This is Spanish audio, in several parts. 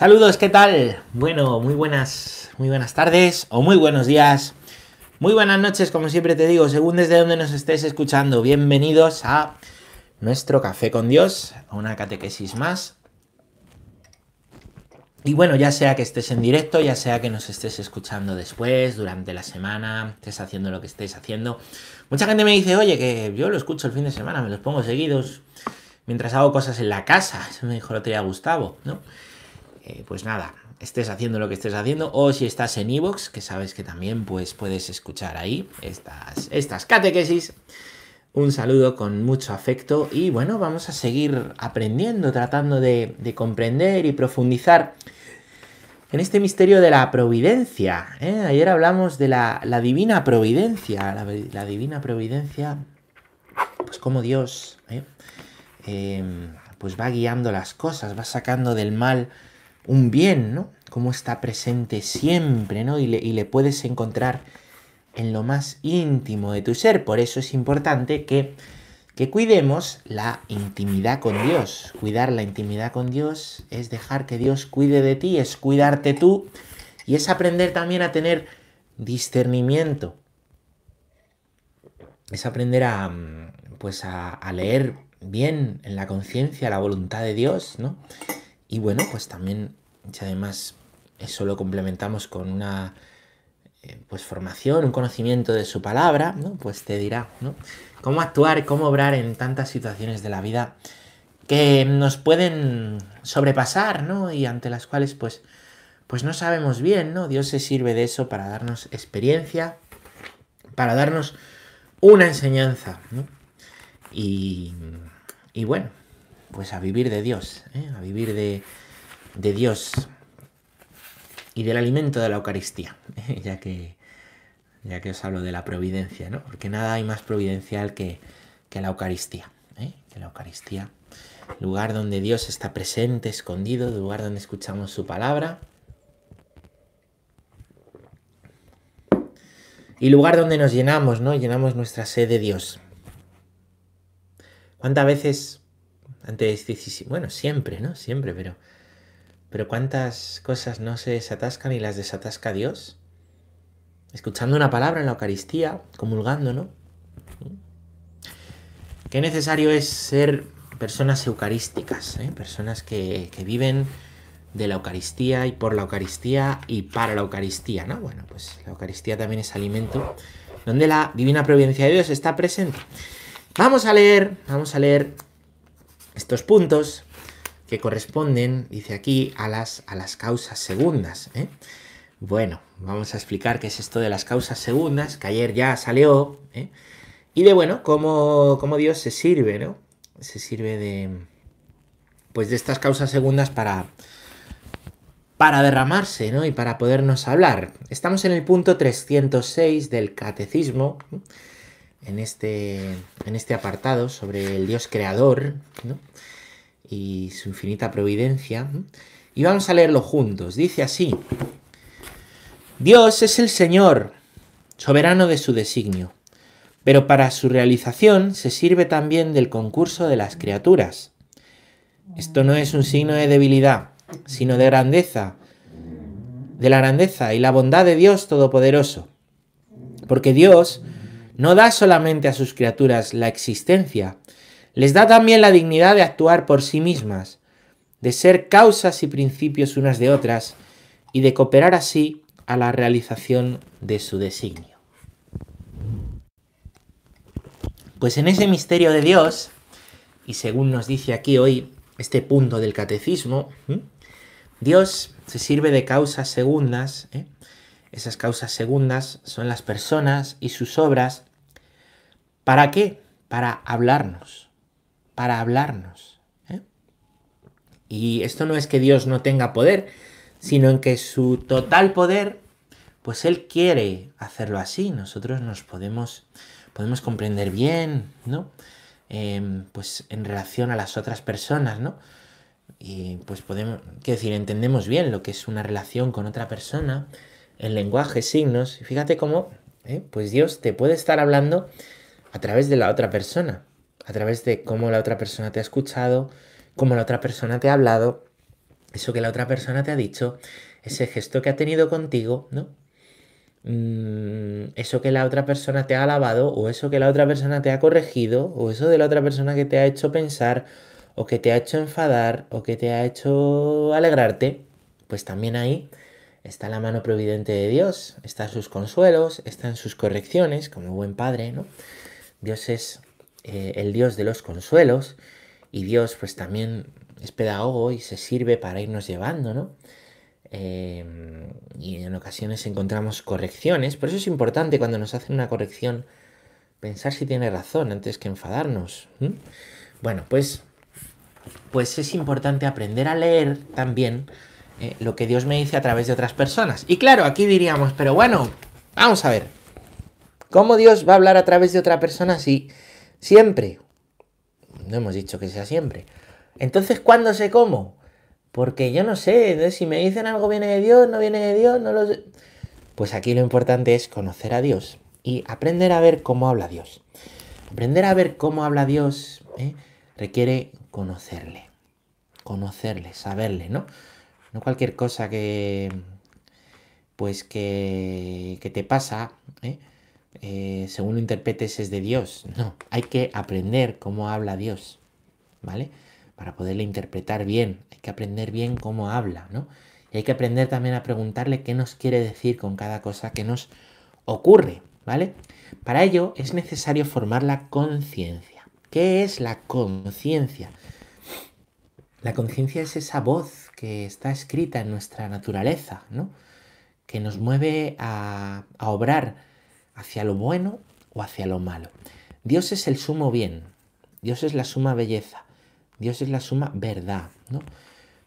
Saludos, ¿qué tal? Bueno, muy buenas, muy buenas tardes o muy buenos días. Muy buenas noches, como siempre te digo, según desde donde nos estés escuchando. Bienvenidos a nuestro café con Dios, a una catequesis más. Y bueno, ya sea que estés en directo, ya sea que nos estés escuchando después, durante la semana, estés haciendo lo que estés haciendo. Mucha gente me dice, oye, que yo lo escucho el fin de semana, me los pongo seguidos mientras hago cosas en la casa. Eso me dijo el otro día Gustavo, ¿no? Eh, pues nada, estés haciendo lo que estés haciendo o si estás en iVoox, que sabes que también pues, puedes escuchar ahí estas, estas catequesis. Un saludo con mucho afecto y bueno, vamos a seguir aprendiendo, tratando de, comprender y profundizar en este misterio de la providencia. ¿eh? Ayer hablamos de la, divina providencia, la, divina providencia, pues como Dios ¿eh? Em, pues va guiando las cosas, va sacando del mal un bien, ¿no? Cómo está presente siempre, ¿no? Y le, puedes encontrar en lo más íntimo de tu ser. Por eso es importante que, que cuidemos la intimidad con Dios. Cuidar la intimidad con Dios es dejar que Dios cuide de ti, es cuidarte tú y es aprender también a tener discernimiento. Es aprender a, pues a, a leer bien en la conciencia la voluntad de Dios, ¿no? Y bueno, pues también, si además eso lo complementamos con una eh, pues formación, un conocimiento de su palabra, ¿no? Pues te dirá, ¿no? Cómo actuar, cómo obrar en tantas situaciones de la vida que nos pueden sobrepasar, ¿no? Y ante las cuales, pues, pues no sabemos bien, ¿no? Dios se sirve de eso para darnos experiencia, para darnos una enseñanza, ¿no? Y, y bueno, pues a vivir de Dios, ¿eh? a vivir de, Dios y del alimento de la Eucaristía, ya, que, ya que os hablo de la providencia, ¿no? Porque nada hay más providencial que, la Eucaristía, ¿eh? que la Eucaristía, lugar donde Dios está presente, escondido, lugar donde escuchamos su palabra. Y lugar donde nos llenamos, ¿no? Llenamos nuestra sed de Dios. ¿Cuántas veces antes, bueno, siempre, ¿no? Siempre, pero... Pero cuántas cosas no se desatascan y las desatasca Dios. Escuchando una palabra en la Eucaristía, comulgando, ¿no? Qué necesario es ser personas eucarísticas, ¿eh? personas que, que, viven de la Eucaristía y por la Eucaristía y para la Eucaristía, ¿no? Bueno, pues la Eucaristía también es alimento donde la divina providencia de Dios está presente. Vamos a leer, vamos a leer estos puntos que corresponden, dice aquí, a las, a las causas segundas. ¿eh? Bueno, vamos a explicar qué es esto de las causas segundas, que ayer ya salió, ¿eh? y de, bueno, cómo, cómo, Dios se sirve, ¿no? Se sirve de, pues de estas causas segundas para, para derramarse, ¿no? Y para podernos hablar. Estamos en el punto 306 del Catecismo, en este, en este apartado sobre el Dios creador y su infinita providencia. Y vamos a leerlo juntos. Dice así, Dios es el Señor, soberano de su designio, pero para su realización se sirve también del concurso de las criaturas. Esto no es un signo de debilidad, sino de grandeza, de la grandeza y la bondad de Dios Todopoderoso. Porque Dios no da solamente a sus criaturas la existencia, les da también la dignidad de actuar por sí mismas, de ser causas y principios unas de otras, y de cooperar así a la realización de su designio. Pues en ese misterio de Dios, y según nos dice aquí hoy este punto del catecismo, Dios se sirve de causas segundas. ¿eh? Esas causas segundas son las personas y sus obras ¿Para qué? Para hablarnos, para hablarnos. ¿eh? Y esto no es que Dios no tenga poder, sino en que su total poder, pues Él quiere hacerlo así. Nosotros nos podemos, podemos comprender bien, ¿no? Em, pues en relación a las otras personas, ¿no? Y pues podemos, qué decir, entendemos bien lo que es una relación con otra persona, el lenguaje, signos. Y fíjate cómo, ¿eh? pues Dios te puede estar hablando a través de la otra persona, a través de cómo la otra persona te ha escuchado, cómo la otra persona te ha hablado, eso que la otra persona te ha dicho, ese gesto que ha tenido contigo, ¿no? Mm, eso que la otra persona te ha alabado, o eso que la otra persona te ha corregido, o eso de la otra persona que te ha hecho pensar, o que te ha hecho enfadar, o que te ha hecho alegrarte, pues también ahí está la mano providente de Dios, está sus consuelos, están sus correcciones, como buen padre, ¿no? Dios es eh, el Dios de los consuelos, y Dios pues también es pedagogo y se sirve para irnos llevando, ¿no? Em, y en ocasiones encontramos correcciones, por eso es importante cuando nos hacen una corrección pensar si tiene razón antes que enfadarnos. Bueno, pues, pues es importante aprender a leer también eh, lo que Dios me dice a través de otras personas. Y claro, aquí diríamos, pero bueno, vamos a ver, ¿cómo Dios va a hablar a través de otra persona si siempre? No hemos dicho que sea siempre. Entonces, ¿cuándo sé cómo? Porque yo no sé, si me dicen algo viene de Dios, no viene de Dios, no lo sé. Pues aquí lo importante es conocer a Dios y aprender a ver cómo habla Dios. Aprender a ver cómo habla Dios ¿eh? requiere conocerle, conocerle, saberle, ¿no? No cualquier cosa que, pues que, que te pasa, ¿eh? Eh, según lo interpretes es de Dios. No, hay que aprender cómo habla Dios, ¿vale? para poderle interpretar bien. Hay que aprender bien cómo habla, ¿no? Y hay que aprender también a preguntarle qué nos quiere decir con cada cosa que nos ocurre, ¿vale? Para ello es necesario formar la conciencia. ¿Qué es la conciencia? La conciencia es esa voz que está escrita en nuestra naturaleza, ¿no? Que nos mueve a, a obrar hacia lo bueno o hacia lo malo. Dios es el sumo bien, Dios es la suma belleza, Dios es la suma verdad. ¿no?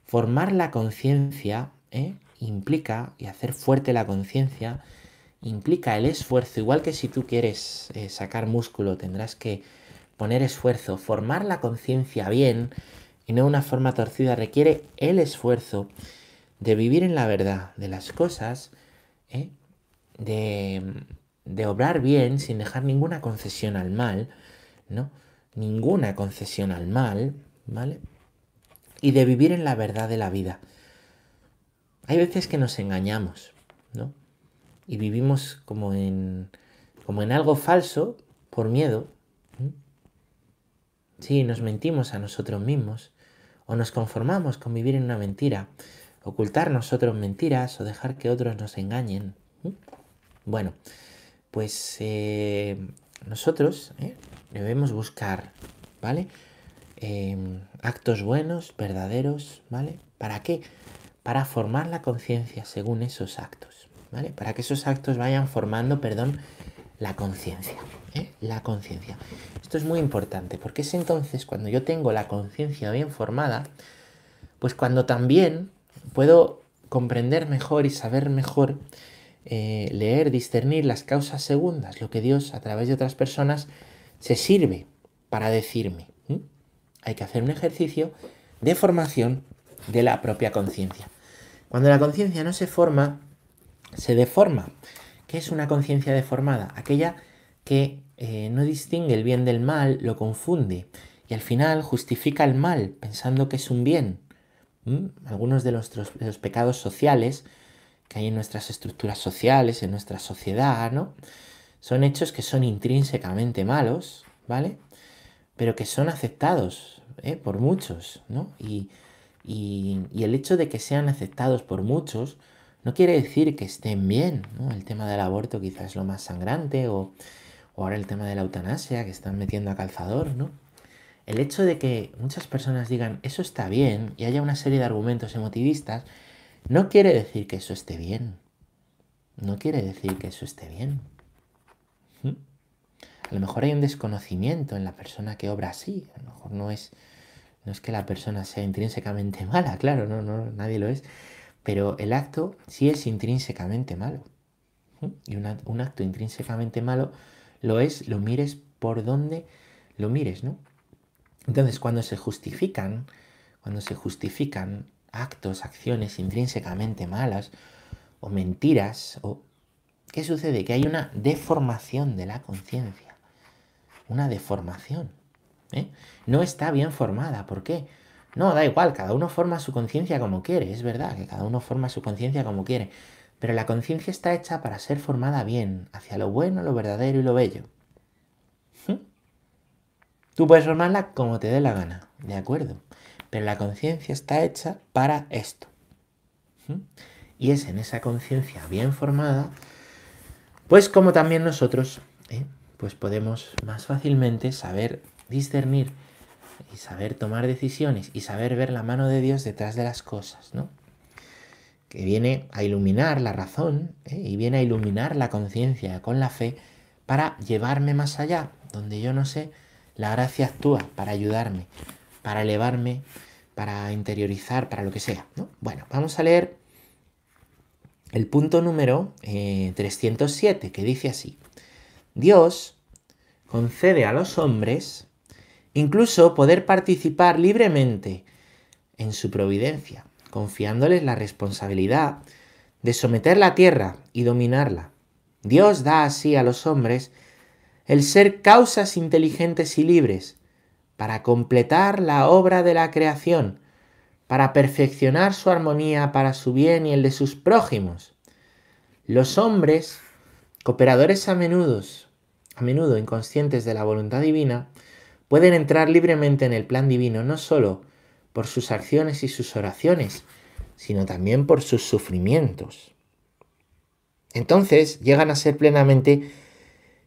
Formar la conciencia ¿eh? implica, y hacer fuerte la conciencia, implica el esfuerzo, igual que si tú quieres eh, sacar músculo tendrás que poner esfuerzo. Formar la conciencia bien y no una forma torcida requiere el esfuerzo de vivir en la verdad de las cosas, ¿eh? de, de obrar bien sin dejar ninguna concesión al mal, ¿no? Ninguna concesión al mal, ¿vale? Y de vivir en la verdad de la vida. Hay veces que nos engañamos, ¿no? Y vivimos como en, como en algo falso por miedo. Sí, nos mentimos a nosotros mismos o nos conformamos con vivir en una mentira, ocultar nosotros mentiras o dejar que otros nos engañen. Bueno, pues eh, nosotros ¿eh? debemos buscar, ¿vale? Em, actos buenos, verdaderos, ¿vale? ¿Para qué? Para formar la conciencia según esos actos, ¿vale? Para que esos actos vayan formando, perdón, la conciencia, ¿eh? La conciencia. Esto es muy importante, porque es entonces cuando yo tengo la conciencia bien formada, pues cuando también puedo comprender mejor y saber mejor eh, leer, discernir las causas segundas, lo que Dios a través de otras personas se sirve para decirme hay que hacer un ejercicio de formación de la propia conciencia. Cuando la conciencia no se forma, se deforma. ¿Qué es una conciencia deformada? Aquella que eh, no distingue el bien del mal, lo confunde y al final justifica el mal pensando que es un bien. Algunos de, de los pecados sociales que hay en nuestras estructuras sociales, en nuestra sociedad, ¿no? Son hechos que son intrínsecamente malos, ¿vale? pero que son aceptados ¿eh? por muchos, ¿no? Y, el hecho de que sean aceptados por muchos no quiere decir que estén bien, ¿no? El tema del aborto quizás es lo más sangrante, o, o ahora el tema de la eutanasia que están metiendo a calzador, ¿no? El hecho de que muchas personas digan eso está bien y haya una serie de argumentos emotivistas, no quiere decir que eso esté bien. No quiere decir que eso esté bien. ¿Mm? A lo mejor hay un desconocimiento en la persona que obra así. A lo mejor no es, no es que la persona sea intrínsecamente mala, claro, no, no, nadie lo es. Pero el acto sí es intrínsecamente malo. Y un acto intrínsecamente malo lo es, lo mires por donde lo mires, ¿no? Entonces, cuando se justifican, cuando se justifican actos, acciones intrínsecamente malas o mentiras, o ¿qué sucede? Que hay una deformación de la conciencia una deformación. ¿eh? No está bien formada. ¿Por qué? No, da igual, cada uno forma su conciencia como quiere, es verdad que cada uno forma su conciencia como quiere, pero la conciencia está hecha para ser formada bien, hacia lo bueno, lo verdadero y lo bello. ¿Mm? Tú puedes formarla como te dé la gana, ¿de acuerdo? Pero la conciencia está hecha para esto. ¿Mm? Y es en esa conciencia bien formada, pues como también nosotros, ¿eh? pues podemos más fácilmente saber discernir y saber tomar decisiones y saber ver la mano de Dios detrás de las cosas, ¿no? Que viene a iluminar la razón ¿eh? y viene a iluminar la conciencia con la fe para llevarme más allá, donde yo no sé, la gracia actúa para ayudarme, para elevarme, para interiorizar, para lo que sea, ¿no? Bueno, vamos a leer el punto número 307, eh, que dice así, Dios concede a los hombres Incluso poder participar libremente en su providencia, confiándoles la responsabilidad de someter la tierra y dominarla. Dios da así a los hombres el ser causas inteligentes y libres para completar la obra de la creación, para perfeccionar su armonía para su bien y el de sus prójimos. Los hombres, cooperadores a menudo, a menudo inconscientes de la voluntad divina, pueden entrar libremente en el plan divino no solo por sus acciones y sus oraciones, sino también por sus sufrimientos. Entonces llegan a ser plenamente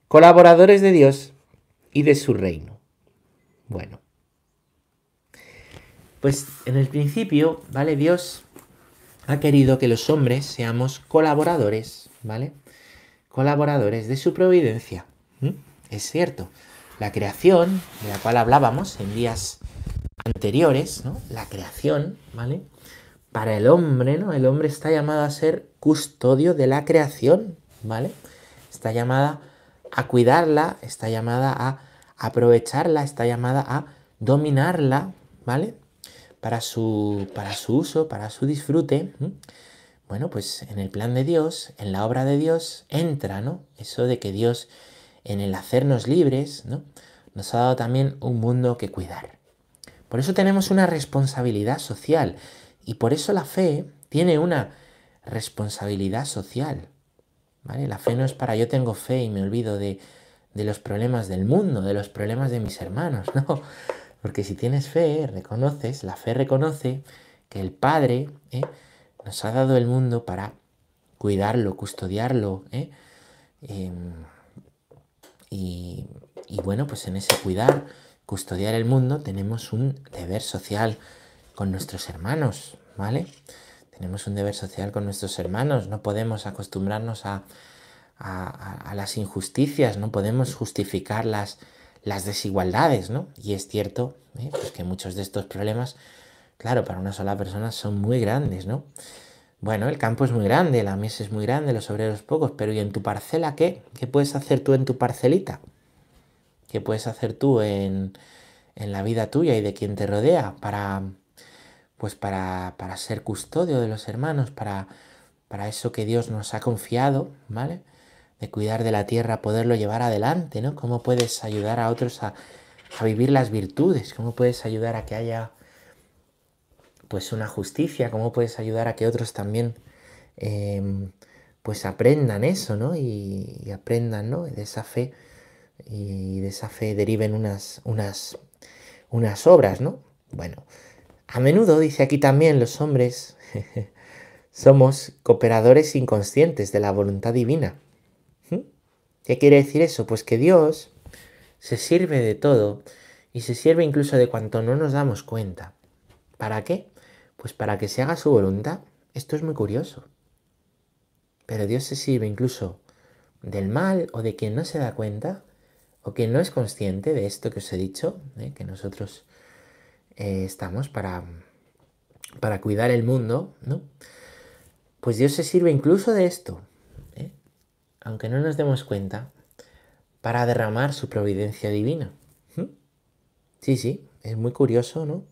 colaboradores de Dios y de su reino. Bueno, pues en el principio, ¿vale? Dios ha querido que los hombres seamos colaboradores, ¿vale? Colaboradores de su providencia. Es cierto, la creación, de la cual hablábamos en días anteriores, ¿no? La creación, ¿vale? Para el hombre, ¿no? El hombre está llamado a ser custodio de la creación, ¿vale? Está llamada a cuidarla, está llamada a aprovecharla, está llamada a dominarla, ¿vale? Para su, para su uso, para su disfrute. Bueno, pues en el plan de Dios, en la obra de Dios, entra, ¿no? Eso de que Dios en el hacernos libres, ¿no? nos ha dado también un mundo que cuidar. Por eso tenemos una responsabilidad social y por eso la fe tiene una responsabilidad social. ¿vale? La fe no es para yo tengo fe y me olvido de, de los problemas del mundo, de los problemas de mis hermanos, no. Porque si tienes fe, reconoces, la fe reconoce que el Padre ¿eh? nos ha dado el mundo para cuidarlo, custodiarlo, ¿eh? Em, y, bueno, pues en ese cuidar, custodiar el mundo, tenemos un deber social con nuestros hermanos, ¿vale? Tenemos un deber social con nuestros hermanos, no podemos acostumbrarnos a, las injusticias, no podemos justificar las, las desigualdades, ¿no? Y es cierto ¿eh? pues que muchos de estos problemas, claro, para una sola persona son muy grandes, ¿no? Bueno, el campo es muy grande, la mesa es muy grande, los obreros pocos, pero ¿y en tu parcela qué? ¿Qué puedes hacer tú en tu parcelita? ¿Qué puedes hacer tú en, la vida tuya y de quien te rodea para, pues para, para ser custodio de los hermanos, para, para eso que Dios nos ha confiado, ¿vale? De cuidar de la tierra, poderlo llevar adelante, ¿no? ¿Cómo puedes ayudar a otros a, vivir las virtudes? ¿Cómo puedes ayudar a que haya pues una justicia, cómo puedes ayudar a que otros también em, pues aprendan eso, ¿no? Y, aprendan, ¿no? De esa fe y de esa fe deriven unas, unas, unas obras, ¿no? Bueno, a menudo dice aquí también los hombres somos cooperadores inconscientes de la voluntad divina. ¿Qué quiere decir eso? Pues que Dios se sirve de todo y se sirve incluso de cuanto no nos damos cuenta. ¿Para qué? Pues para que se haga su voluntad. Esto es muy curioso. Pero Dios se sirve incluso del mal o de quien no se da cuenta o quien no es consciente de esto que os he dicho, ¿eh? que nosotros eh, estamos para, para cuidar el mundo, ¿no? Pues Dios se sirve incluso de esto. Aunque no nos demos cuenta, para derramar su providencia divina. Sí, sí, es muy curioso, ¿no?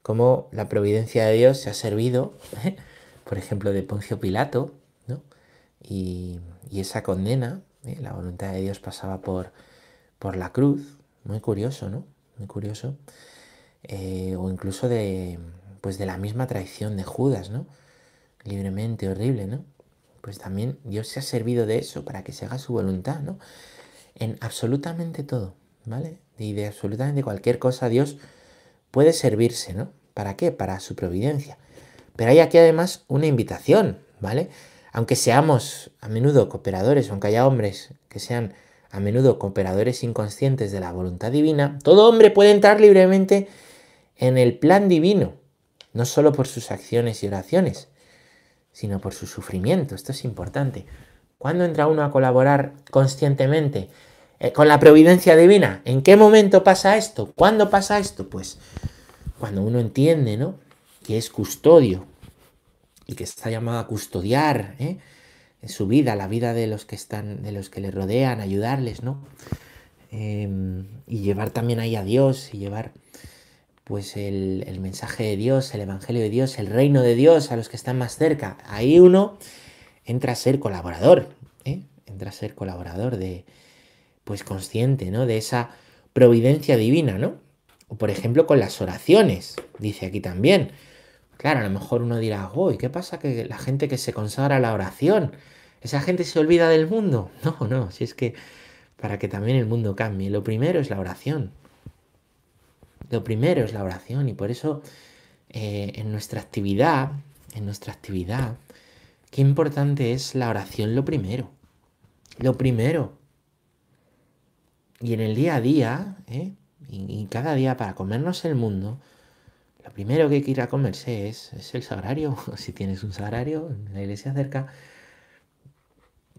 cómo la providencia de Dios se ha servido, ¿eh? por ejemplo, de Poncio Pilato, ¿no? y, esa condena, ¿eh? la voluntad de Dios pasaba por, por la cruz, muy curioso, ¿no? Muy curioso. eh, o incluso de, pues de la misma traición de Judas, ¿no? Libremente, horrible, ¿no? Pues también Dios se ha servido de eso para que se haga su voluntad, ¿no? En absolutamente todo, ¿vale? Y de absolutamente cualquier cosa Dios puede servirse, ¿no? ¿Para qué? Para su providencia. Pero hay aquí además una invitación, ¿vale? Aunque seamos a menudo cooperadores, aunque haya hombres que sean a menudo cooperadores inconscientes de la voluntad divina, todo hombre puede entrar libremente en el plan divino, no solo por sus acciones y oraciones, sino por su sufrimiento. Esto es importante. ¿Cuándo entra uno a colaborar conscientemente eh, con la providencia divina? ¿En qué momento pasa esto? ¿Cuándo pasa esto? Pues cuando uno entiende, ¿no? Que es custodio y que está llamado a custodiar, ¿eh? su vida, la vida de los que están, de los que le rodean, ayudarles, ¿no? Em, y llevar también ahí a Dios y llevar pues el, mensaje de Dios, el Evangelio de Dios, el reino de Dios a los que están más cerca. Ahí uno entra a ser colaborador, ¿eh? entra a ser colaborador de, pues consciente, ¿no? De esa providencia divina, ¿no? O por ejemplo con las oraciones, dice aquí también. Claro, a lo mejor uno dirá, uy, ¿qué pasa que la gente que se consagra a la oración, esa gente se olvida del mundo? No, no, si es que para que también el mundo cambie, lo primero es la oración. Lo primero es la oración y por eso eh, en nuestra actividad, en nuestra actividad, qué importante es la oración lo primero. Lo primero. Y en el día a día, ¿eh? y, cada día para comernos el mundo, lo primero que hay que ir a comerse es, es el sagrario. Si tienes un sagrario en la iglesia cerca,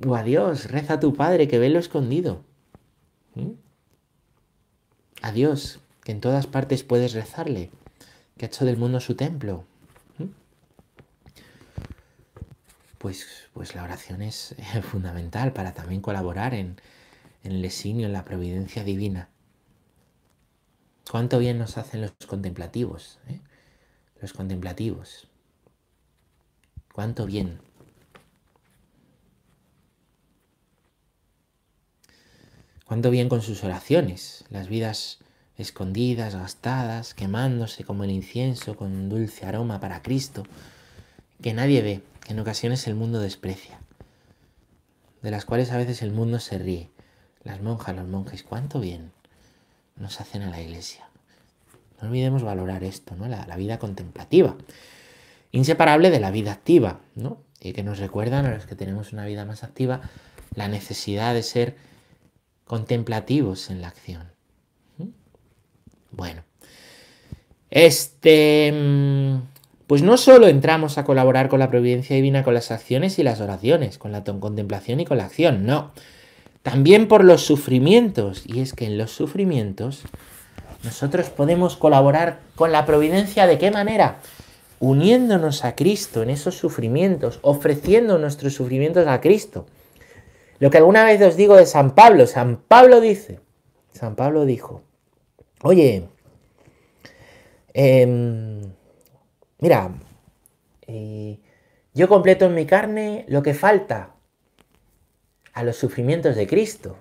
o a Dios, reza a tu Padre que ve lo escondido. ¿Mm? Adiós, en todas partes puedes rezarle, que ha hecho del mundo su templo. ¿Mm? Pues, pues la oración es fundamental para también colaborar en, el designio, en la providencia divina. Cuánto bien nos hacen los contemplativos, ¿eh? los contemplativos. Cuánto bien. Cuánto bien con sus oraciones, las vidas escondidas, gastadas, quemándose como el incienso con un dulce aroma para Cristo, que nadie ve, que en ocasiones el mundo desprecia, de las cuales a veces el mundo se ríe. Las monjas, los monjes, cuánto bien nos hacen a la iglesia. No olvidemos valorar esto, ¿no? La, vida contemplativa, inseparable de la vida activa, ¿no? Y que nos recuerdan a los que tenemos una vida más activa la necesidad de ser contemplativos en la acción. Bueno, este, mm, pues no solo entramos a colaborar con la providencia divina con las acciones y las oraciones, con la contemplación y con la acción, no. También por los sufrimientos. Y es que en los sufrimientos nosotros podemos colaborar con la providencia de qué manera? Uniéndonos a Cristo en esos sufrimientos, ofreciendo nuestros sufrimientos a Cristo. Lo que alguna vez os digo de San Pablo, San Pablo dice, San Pablo dijo, oye, em, mira, eh, yo completo en mi carne lo que falta a los sufrimientos de Cristo,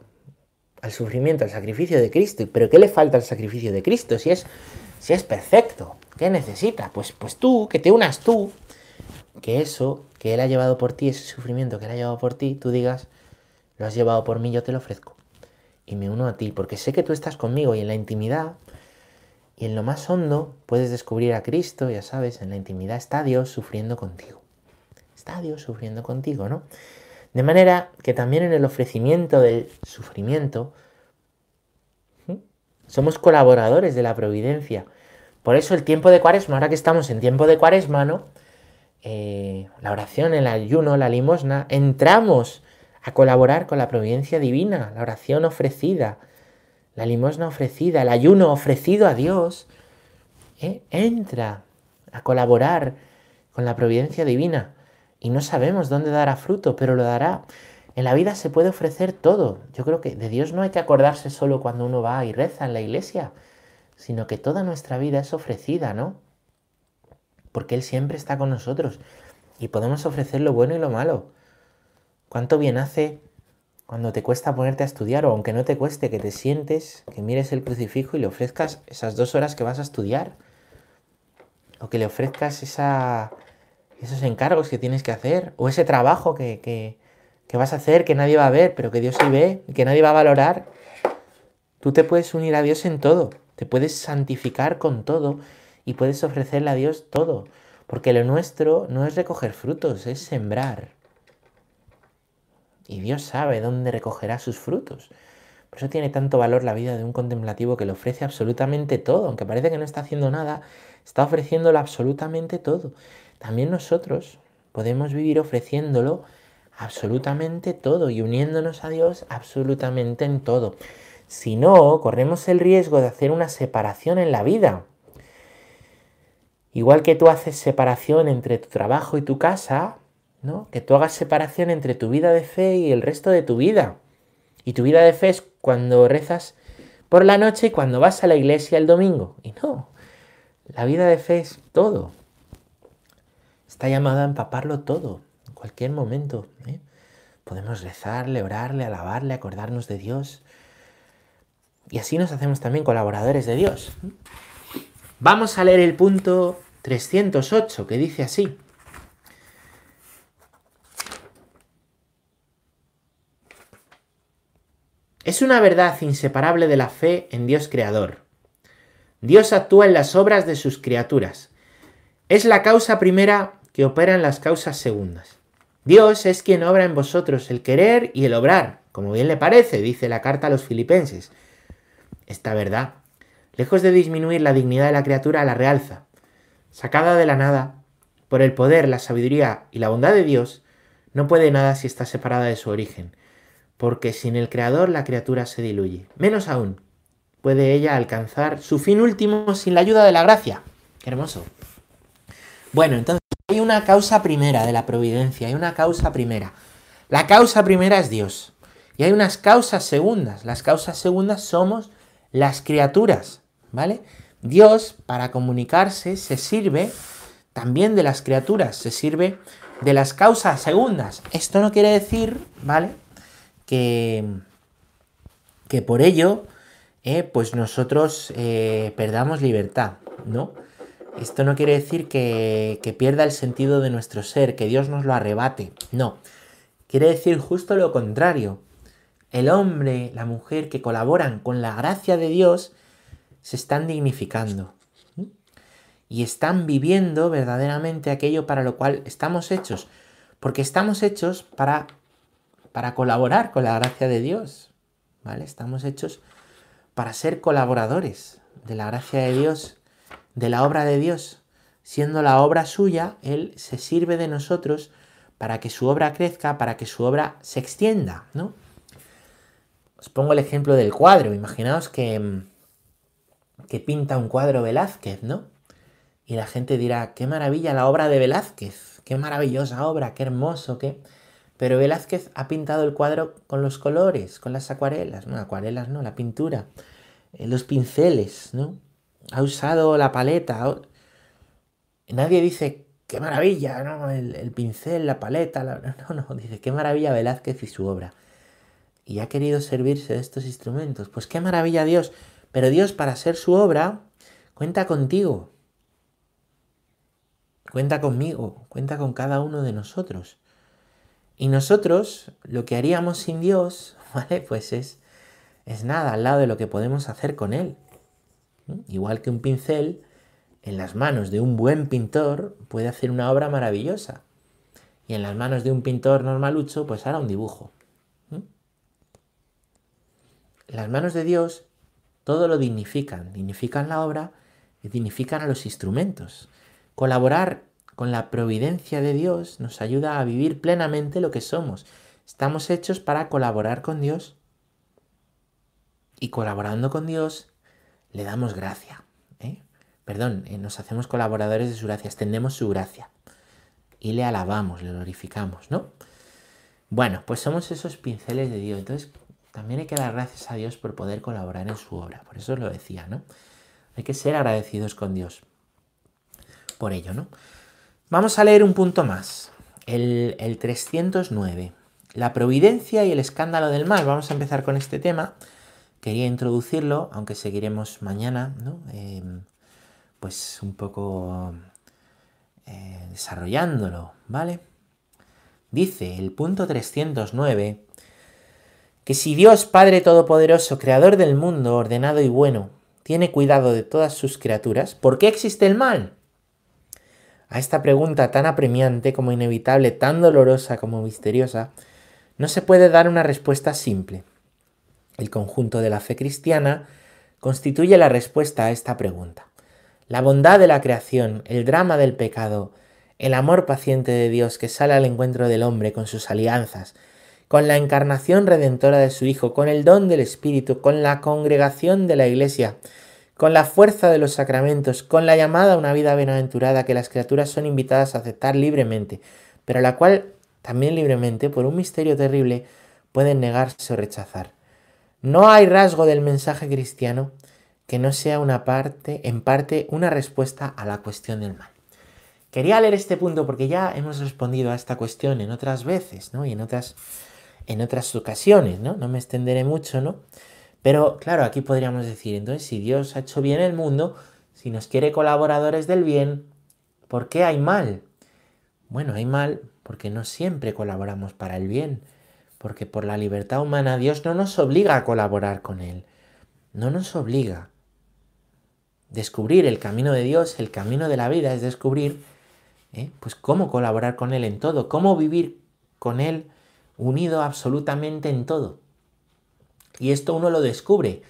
al sufrimiento, al sacrificio de Cristo. ¿Pero qué le falta al sacrificio de Cristo si es, si es perfecto? ¿Qué necesita? Pues, pues tú, que te unas tú, que eso que Él ha llevado por ti, ese sufrimiento que Él ha llevado por ti, tú digas, lo has llevado por mí, yo te lo ofrezco. Y me uno a ti, porque sé que tú estás conmigo y en la intimidad y en lo más hondo puedes descubrir a Cristo, ya sabes, en la intimidad está Dios sufriendo contigo. Está Dios sufriendo contigo, ¿no? De manera que también en el ofrecimiento del sufrimiento somos colaboradores de la providencia. Por eso el tiempo de cuaresma, ahora que estamos en tiempo de cuaresma, ¿no? Eh, la oración, el ayuno, la limosna, entramos a colaborar con la providencia divina, la oración ofrecida, la limosna ofrecida, el ayuno ofrecido a Dios, ¿eh? entra a colaborar con la providencia divina y no sabemos dónde dará fruto, pero lo dará. En la vida se puede ofrecer todo. Yo creo que de Dios no hay que acordarse solo cuando uno va y reza en la iglesia, sino que toda nuestra vida es ofrecida, ¿no? Porque Él siempre está con nosotros y podemos ofrecer lo bueno y lo malo. ¿Cuánto bien hace cuando te cuesta ponerte a estudiar o aunque no te cueste, que te sientes, que mires el crucifijo y le ofrezcas esas dos horas que vas a estudiar. O que le ofrezcas esa, esos encargos que tienes que hacer. O ese trabajo que, que, que vas a hacer que nadie va a ver, pero que Dios sí ve y que nadie va a valorar. Tú te puedes unir a Dios en todo. Te puedes santificar con todo y puedes ofrecerle a Dios todo. Porque lo nuestro no es recoger frutos, es sembrar. Y Dios sabe dónde recogerá sus frutos. Por eso tiene tanto valor la vida de un contemplativo que le ofrece absolutamente todo. Aunque parece que no está haciendo nada, está ofreciéndolo absolutamente todo. También nosotros podemos vivir ofreciéndolo absolutamente todo y uniéndonos a Dios absolutamente en todo. Si no, corremos el riesgo de hacer una separación en la vida. Igual que tú haces separación entre tu trabajo y tu casa, ¿no? Que tú hagas separación entre tu vida de fe y el resto de tu vida. Y tu vida de fe es cuando rezas por la noche y cuando vas a la iglesia el domingo. Y no, la vida de fe es todo. Está llamada a empaparlo todo, en cualquier momento. ¿eh? Podemos rezarle, orarle, alabarle, acordarnos de Dios. Y así nos hacemos también colaboradores de Dios. Vamos a leer el punto 308 que dice así. Es una verdad inseparable de la fe en Dios Creador. Dios actúa en las obras de sus criaturas. Es la causa primera que opera en las causas segundas. Dios es quien obra en vosotros el querer y el obrar, como bien le parece, dice la carta a los filipenses. Esta verdad, lejos de disminuir la dignidad de la criatura, la realza. Sacada de la nada, por el poder, la sabiduría y la bondad de Dios, no puede nada si está separada de su origen, porque sin el Creador la criatura se diluye. Menos aún, puede ella alcanzar su fin último sin la ayuda de la gracia. Qué hermoso. Bueno, entonces hay una causa primera de la providencia, hay una causa primera. La causa primera es Dios. Y hay unas causas segundas. Las causas segundas somos las criaturas, ¿vale? Dios, para comunicarse, se sirve también de las criaturas, se sirve de las causas segundas. Esto no quiere decir, ¿vale? Que, que por ello, eh, pues nosotros eh, perdamos libertad, ¿no? Esto no quiere decir que, que pierda el sentido de nuestro ser, que Dios nos lo arrebate, no. Quiere decir justo lo contrario. El hombre, la mujer que colaboran con la gracia de Dios se están dignificando y están viviendo verdaderamente aquello para lo cual estamos hechos, porque estamos hechos para para colaborar con la gracia de Dios. ¿Vale? Estamos hechos para ser colaboradores de la gracia de Dios, de la obra de Dios. Siendo la obra suya, Él se sirve de nosotros para que su obra crezca, para que su obra se extienda, ¿no? Os pongo el ejemplo del cuadro. Imaginaos que, que pinta un cuadro Velázquez, ¿no? Y la gente dirá, qué maravilla la obra de Velázquez, qué maravillosa obra, qué hermoso, qué... Pero Velázquez ha pintado el cuadro con los colores, con las acuarelas, no, acuarelas no, la pintura, eh, los pinceles, ¿no? Ha usado la paleta. Nadie dice, qué maravilla, ¿no? El, pincel, la paleta, no, no, dice, qué maravilla Velázquez y su obra. Y ha querido servirse de estos instrumentos. Pues qué maravilla Dios. Pero Dios, para hacer su obra, cuenta contigo. Cuenta conmigo, cuenta con cada uno de nosotros. Y nosotros lo que haríamos sin Dios, ¿vale? Pues es, es nada al lado de lo que podemos hacer con Él. Igual que un pincel en las manos de un buen pintor puede hacer una obra maravillosa. Y en las manos de un pintor normalucho, pues hará un dibujo. En las manos de Dios todo lo dignifican. Dignifican la obra y dignifican a los instrumentos. Colaborar con la providencia de Dios nos ayuda a vivir plenamente lo que somos. Estamos hechos para colaborar con Dios y colaborando con Dios le damos gracia. ¿eh? Perdón, eh, nos hacemos colaboradores de su gracia, extendemos su gracia y le alabamos, le glorificamos, ¿no? Bueno, pues somos esos pinceles de Dios. Entonces, también hay que dar gracias a Dios por poder colaborar en su obra. Por eso lo decía, ¿no? Hay que ser agradecidos con Dios por ello, ¿no? Vamos a leer un punto más, el, 309. la providencia y el escándalo del mal. Vamos a empezar con este tema. Quería introducirlo, aunque seguiremos mañana, ¿no? Em, pues un poco eh, desarrollándolo, ¿vale? Dice el punto 309 que si Dios Padre Todopoderoso, Creador del mundo, ordenado y bueno, tiene cuidado de todas sus criaturas, ¿por qué existe el mal? A esta pregunta tan apremiante como inevitable, tan dolorosa como misteriosa, no se puede dar una respuesta simple. El conjunto de la fe cristiana constituye la respuesta a esta pregunta. La bondad de la creación, el drama del pecado, el amor paciente de Dios que sale al encuentro del hombre con sus alianzas, con la encarnación redentora de su Hijo, con el don del Espíritu, con la congregación de la Iglesia, con la fuerza de los sacramentos, con la llamada a una vida bienaventurada que las criaturas son invitadas a aceptar libremente, pero la cual también libremente, por un misterio terrible, pueden negarse o rechazar. No hay rasgo del mensaje cristiano que no sea una parte, en parte, una respuesta a la cuestión del mal. Quería leer este punto porque ya hemos respondido a esta cuestión en otras veces, ¿no? Y en otras en otras ocasiones, ¿no? No me extenderé mucho, ¿no? Pero claro, aquí podríamos decir, entonces, si Dios ha hecho bien el mundo, si nos quiere colaboradores del bien, ¿por qué hay mal? Bueno, hay mal porque no siempre colaboramos para el bien, porque por la libertad humana Dios no nos obliga a colaborar con Él, no nos obliga. Descubrir el camino de Dios, el camino de la vida, es descubrir ¿eh? pues cómo colaborar con Él en todo, cómo vivir con Él unido absolutamente en todo. Y esto uno lo descubre.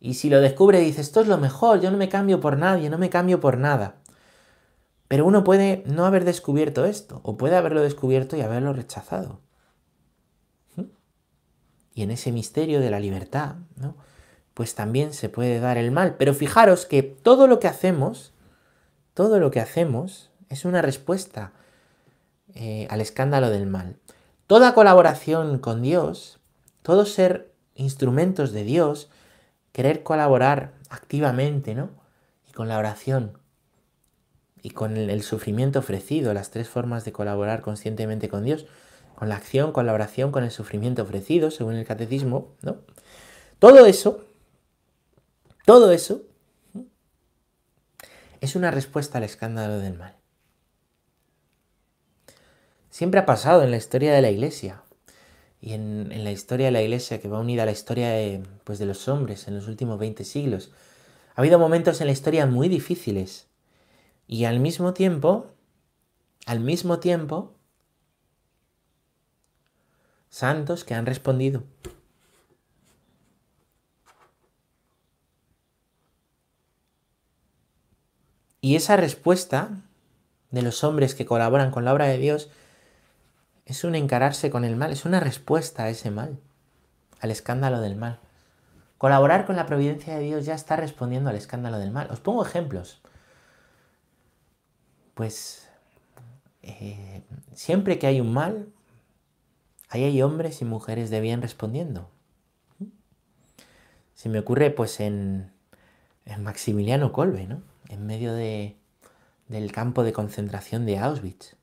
Y si lo descubre dice, esto es lo mejor, yo no me cambio por nadie, no me cambio por nada. Pero uno puede no haber descubierto esto, o puede haberlo descubierto y haberlo rechazado. ¿Mm? Y en ese misterio de la libertad, ¿no? pues también se puede dar el mal. Pero fijaros que todo lo que hacemos, todo lo que hacemos es una respuesta eh, al escándalo del mal. Toda colaboración con Dios, todo ser instrumentos de Dios, querer colaborar activamente, ¿no? Y con la oración y con el, sufrimiento ofrecido, las tres formas de colaborar conscientemente con Dios, con la acción, con la oración, con el sufrimiento ofrecido, según el catecismo, ¿no? Todo eso, todo eso es una respuesta al escándalo del mal. Siempre ha pasado en la historia de la Iglesia y en, la historia de la Iglesia que va unida a la historia de, pues, de los hombres en los últimos 20 siglos. Ha habido momentos en la historia muy difíciles y al mismo tiempo, al mismo tiempo, santos que han respondido. Y esa respuesta de los hombres que colaboran con la obra de Dios es un encararse con el mal, es una respuesta a ese mal, al escándalo del mal. Colaborar con la providencia de Dios ya está respondiendo al escándalo del mal. Os pongo ejemplos. Pues eh, siempre que hay un mal, ahí hay hombres y mujeres de bien respondiendo. Se me ocurre pues en, Maximiliano Kolbe, ¿no? En medio de, del campo de concentración de Auschwitz.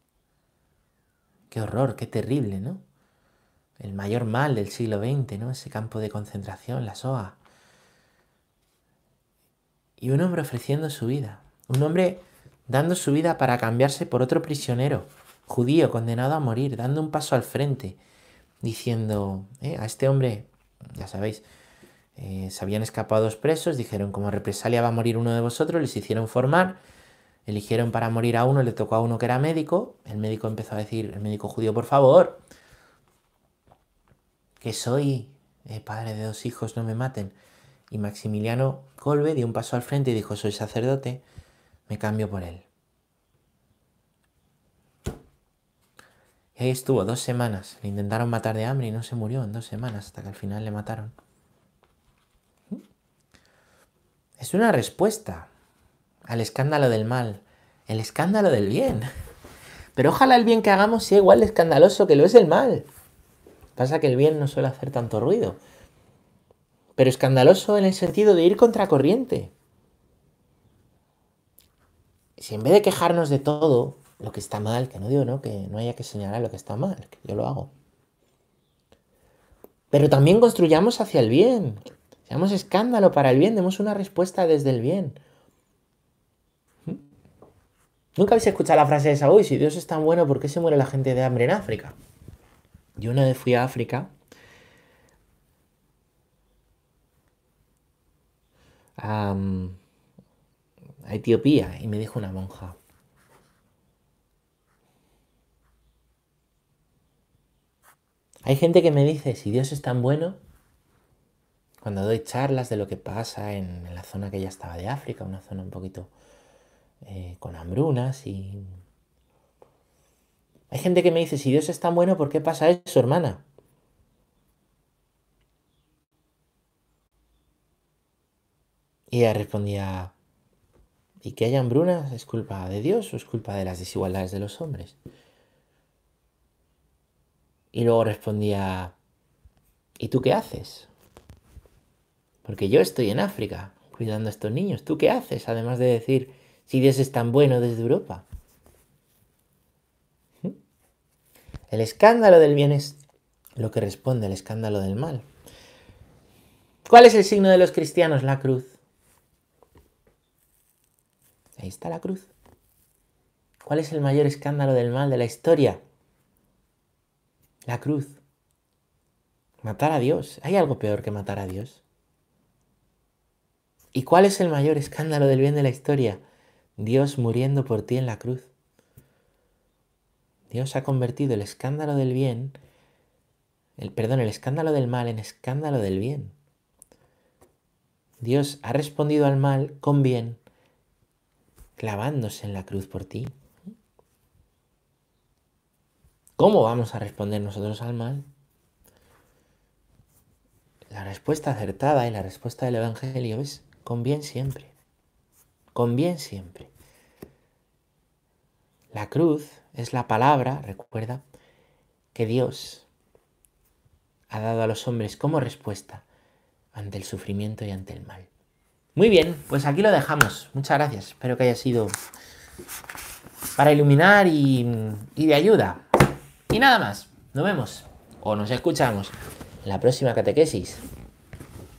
Qué horror, qué terrible, ¿no? El mayor mal del siglo XX, ¿no? Ese campo de concentración, la SOA. Y un hombre ofreciendo su vida. Un hombre dando su vida para cambiarse por otro prisionero, judío, condenado a morir, dando un paso al frente, diciendo, eh, a este hombre, ya sabéis, eh, se habían escapado dos presos, dijeron, como represalia va a morir uno de vosotros, les hicieron formar Eligieron para morir a uno, le tocó a uno que era médico. El médico empezó a decir, el médico judío, por favor, que soy eh, padre de dos hijos, no me maten. Y Maximiliano Colbe dio un paso al frente y dijo, soy sacerdote, me cambio por él. Y ahí estuvo dos semanas. Le intentaron matar de hambre y no se murió en dos semanas hasta que al final le mataron. Es una respuesta al escándalo del mal, el escándalo del bien. Pero ojalá el bien que hagamos sea igual de escandaloso que lo es el mal. Pasa que el bien no suele hacer tanto ruido. Pero escandaloso en el sentido de ir contracorriente. Si en vez de quejarnos de todo lo que está mal, que no digo no, que no haya que señalar lo que está mal, que yo lo hago. Pero también construyamos hacia el bien. Seamos escándalo para el bien, demos una respuesta desde el bien. Nunca habéis escuchado la frase esa, uy, si Dios es tan bueno, ¿por qué se muere la gente de hambre en África? Yo una vez fui a África. A, a Etiopía y me dijo una monja, Hay gente que me dice, si Dios es tan bueno, cuando doy charlas de lo que pasa en, la zona que ya estaba de África, una zona un poquito eh, con hambrunas y... Hay gente que me dice, si Dios es tan bueno, ¿por qué pasa eso, hermana? Y ella respondía, ¿y que haya hambrunas es culpa de Dios o es culpa de las desigualdades de los hombres? Y luego respondía, ¿y tú qué haces? Porque yo estoy en África cuidando a estos niños. ¿Tú qué haces? Además de decir, si Dios es tan bueno desde Europa. ¿Mm? El escándalo del bien es lo que responde al escándalo del mal. ¿Cuál es el signo de los cristianos? La cruz. Ahí está la cruz. ¿Cuál es el mayor escándalo del mal de la historia? La cruz. Matar a Dios. ¿Hay algo peor que matar a Dios? ¿Y cuál es el mayor escándalo del bien de la historia? Dios muriendo por ti en la cruz. Dios ha convertido el escándalo del bien, el perdón, el escándalo del mal en escándalo del bien. Dios ha respondido al mal con bien, clavándose en la cruz por ti. ¿Cómo vamos a responder nosotros al mal? La respuesta acertada y la respuesta del Evangelio es con bien siempre. Con bien siempre. La cruz es la palabra, recuerda, que Dios ha dado a los hombres como respuesta ante el sufrimiento y ante el mal. Muy bien, pues aquí lo dejamos. Muchas gracias. Espero que haya sido para iluminar y, y de ayuda. Y nada más, nos vemos o nos escuchamos en la próxima catequesis.